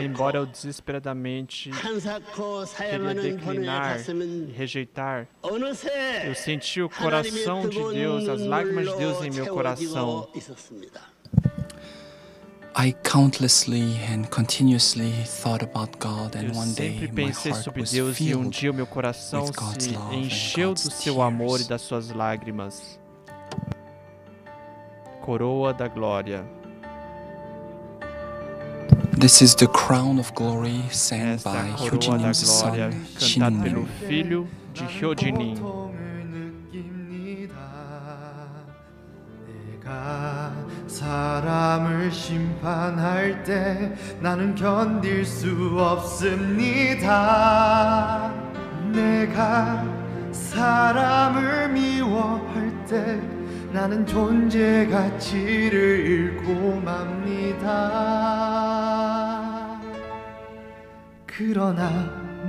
Embora eu desesperadamente queria declinar e rejeitar, eu senti o coração de Deus, as lágrimas de Deus em meu coração. I countlessly and continuously thought about God and one day my heart was filled. Eu sempre pensei sobre Deus e um dia meu coração se encheu do seu amor e das suas lágrimas. Coroa da glória. This is the crown of glory sang Esta by Hyojinim's son cantada pelo filho de Hyojinin. 사람을 심판할 때 나는 견딜 수 없습니다. 내가 사람을 미워할 때 나는 존재 가치를 잃고 맙니다. 그러나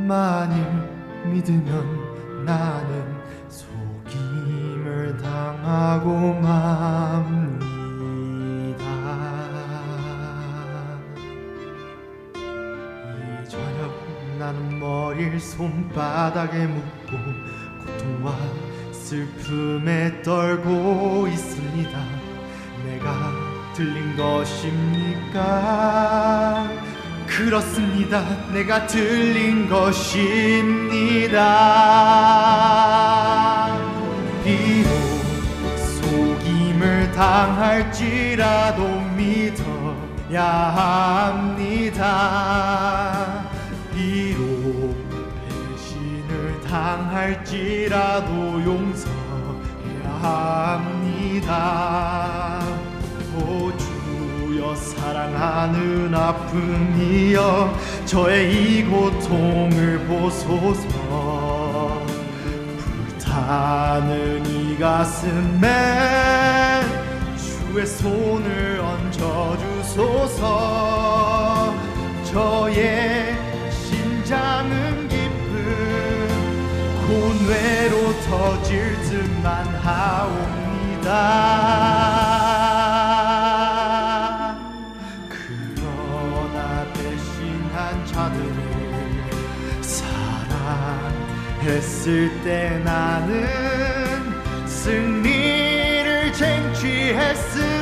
만일 믿으면 나는 속임을 당하고 맙니다. 이 저녁 나는 머리를 손바닥에 묻고 고통과 슬픔에 떨고 있습니다. 내가 들린 것입니까? 그렇습니다. 내가 들린 것입니다. 비록 속임을 당할지라도 믿어야 합니다. 할지라도 용서해야 합니다. 오 주여 사랑하는 아픔이여 저의 이 고통을 보소서 불타는 이 가슴에 주의 손을 얹어주소서 저의 터질 듯만 하옵니다. 그러나 배신한 자들을 사랑했을 때 나는 승리를 쟁취했습니